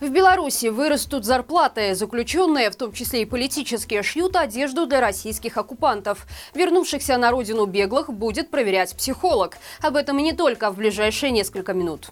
В Беларуси вырастут зарплаты. Заключенные, в том числе и политические, шьют одежду для российских оккупантов. Вернувшихся на родину беглых будет проверять психолог. Об этом и не только в ближайшие несколько минут.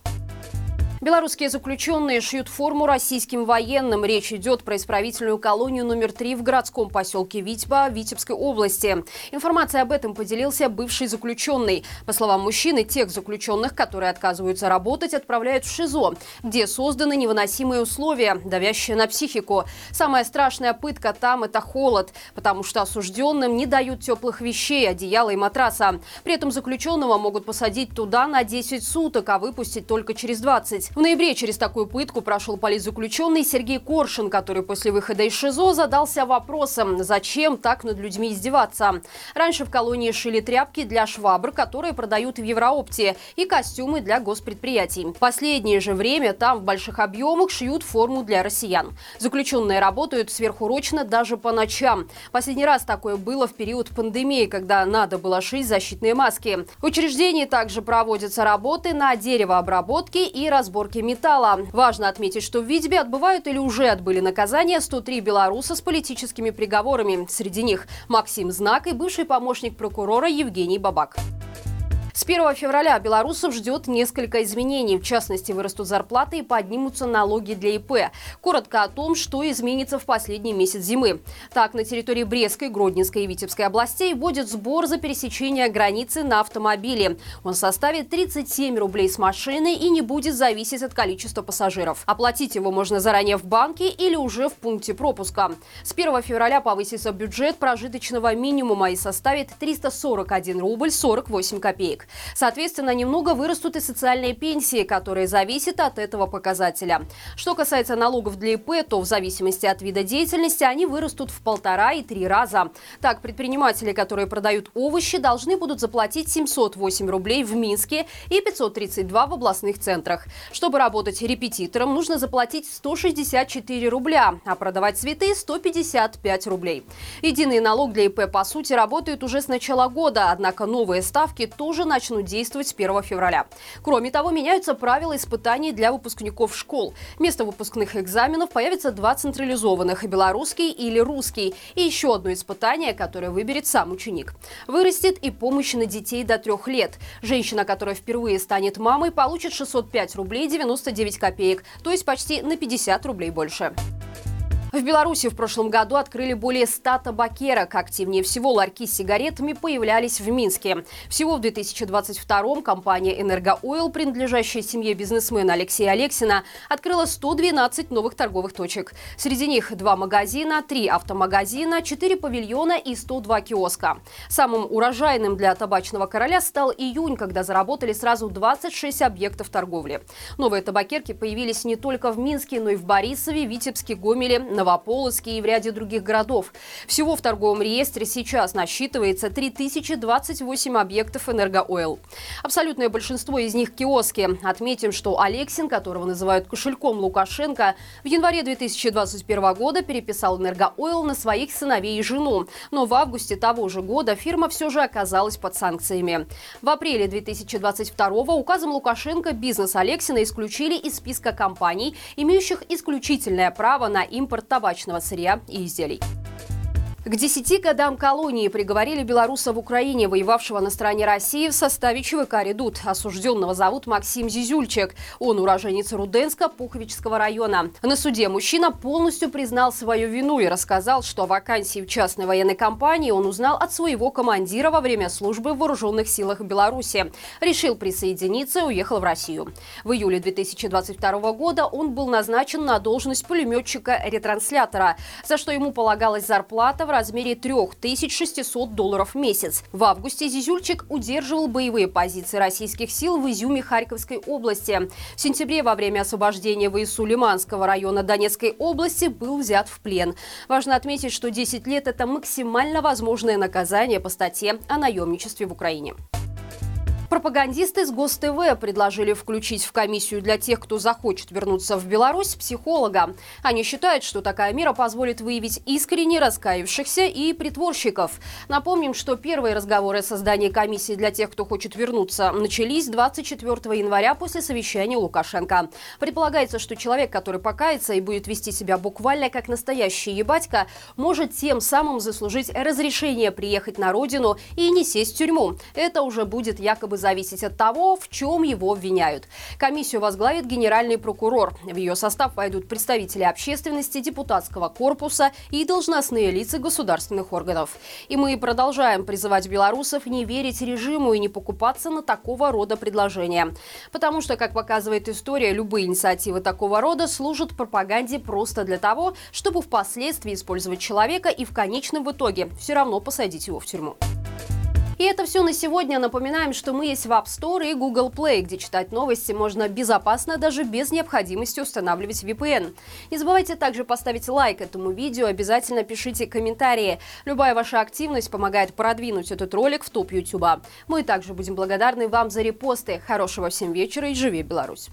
Белорусские заключенные шьют форму российским военным. Речь идет про исправительную колонию номер 3 в городском поселке Витьба Витебской области. Информация об этом поделился бывший заключенный. По словам мужчины, тех заключенных, которые отказываются работать, отправляют в ШИЗО, где созданы невыносимые условия, давящие на психику. Самая страшная пытка там – это холод, потому что осужденным не дают теплых вещей, одеяла и матраса. При этом заключенного могут посадить туда на 10 суток, а выпустить только через 20. В ноябре через такую пытку прошел политзаключенный Сергей Коршин, который после выхода из ШИЗО задался вопросом, зачем так над людьми издеваться. Раньше в колонии шили тряпки для швабр, которые продают в Евроопте, и костюмы для госпредприятий. В последнее же время там в больших объемах шьют форму для россиян. Заключенные работают сверхурочно даже по ночам. Последний раз такое было в период пандемии, когда надо было шить защитные маски. В учреждении также проводятся работы на деревообработке и разбор разборки металла. Важно отметить, что в Витебе отбывают или уже отбыли наказания 103 белоруса с политическими приговорами. Среди них Максим Знак и бывший помощник прокурора Евгений Бабак. С 1 февраля белорусов ждет несколько изменений. В частности, вырастут зарплаты и поднимутся налоги для ИП. Коротко о том, что изменится в последний месяц зимы. Так, на территории Брестской, Гродненской и Витебской областей вводят сбор за пересечение границы на автомобиле. Он составит 37 рублей с машины и не будет зависеть от количества пассажиров. Оплатить его можно заранее в банке или уже в пункте пропуска. С 1 февраля повысится бюджет прожиточного минимума и составит 341 рубль 48 копеек. Соответственно, немного вырастут и социальные пенсии, которые зависят от этого показателя. Что касается налогов для ИП, то в зависимости от вида деятельности они вырастут в полтора и три раза. Так, предприниматели, которые продают овощи, должны будут заплатить 708 рублей в Минске и 532 в областных центрах. Чтобы работать репетитором, нужно заплатить 164 рубля, а продавать цветы 155 рублей. Единый налог для ИП, по сути, работает уже с начала года, однако новые ставки тоже начнут действовать с 1 февраля. Кроме того, меняются правила испытаний для выпускников школ. Вместо выпускных экзаменов появится два централизованных – белорусский или русский. И еще одно испытание, которое выберет сам ученик. Вырастет и помощь на детей до трех лет. Женщина, которая впервые станет мамой, получит 605 рублей 99 копеек, то есть почти на 50 рублей больше. В Беларуси в прошлом году открыли более 100 табакерок. Активнее всего ларьки с сигаретами появлялись в Минске. Всего в 2022 компания «Энергоойл», принадлежащая семье бизнесмена Алексея Алексина, открыла 112 новых торговых точек. Среди них два магазина, три автомагазина, четыре павильона и 102 киоска. Самым урожайным для табачного короля стал июнь, когда заработали сразу 26 объектов торговли. Новые табакерки появились не только в Минске, но и в Борисове, Витебске, Гомеле, Новополоцке и в ряде других городов. Всего в торговом реестре сейчас насчитывается 3028 объектов «Энергоойл». Абсолютное большинство из них – киоски. Отметим, что Алексин, которого называют кошельком Лукашенко, в январе 2021 года переписал «Энергоойл» на своих сыновей и жену. Но в августе того же года фирма все же оказалась под санкциями. В апреле 2022 указом Лукашенко бизнес Алексина исключили из списка компаний, имеющих исключительное право на импорт табачного сырья и изделий. К десяти годам колонии приговорили белоруса в Украине, воевавшего на стороне России в составе ЧВК «Редут». Осужденного зовут Максим Зизюльчик. Он уроженец Руденска Пуховичского района. На суде мужчина полностью признал свою вину и рассказал, что о вакансии в частной военной компании он узнал от своего командира во время службы в вооруженных силах Беларуси. Решил присоединиться и уехал в Россию. В июле 2022 года он был назначен на должность пулеметчика-ретранслятора, за что ему полагалась зарплата в размере 3600 долларов в месяц. В августе Зизюльчик удерживал боевые позиции российских сил в Изюме Харьковской области. В сентябре во время освобождения ВСУ Лиманского района Донецкой области был взят в плен. Важно отметить, что 10 лет – это максимально возможное наказание по статье о наемничестве в Украине. Пропагандисты с ГосТВ предложили включить в комиссию для тех, кто захочет вернуться в Беларусь, психолога. Они считают, что такая мера позволит выявить искренне раскаявшихся и притворщиков. Напомним, что первые разговоры о создании комиссии для тех, кто хочет вернуться, начались 24 января после совещания Лукашенко. Предполагается, что человек, который покается и будет вести себя буквально как настоящий ебатька, может тем самым заслужить разрешение приехать на родину и не сесть в тюрьму. Это уже будет якобы зависеть от того, в чем его обвиняют. Комиссию возглавит генеральный прокурор. В ее состав войдут представители общественности, депутатского корпуса и должностные лица государственных органов. И мы продолжаем призывать белорусов не верить режиму и не покупаться на такого рода предложения. Потому что, как показывает история, любые инициативы такого рода служат пропаганде просто для того, чтобы впоследствии использовать человека и в конечном итоге все равно посадить его в тюрьму. И это все на сегодня. Напоминаем, что мы есть в App Store и Google Play, где читать новости можно безопасно, даже без необходимости устанавливать VPN. Не забывайте также поставить лайк этому видео, обязательно пишите комментарии. Любая ваша активность помогает продвинуть этот ролик в топ YouTube. Мы также будем благодарны вам за репосты. Хорошего всем вечера и живи Беларусь!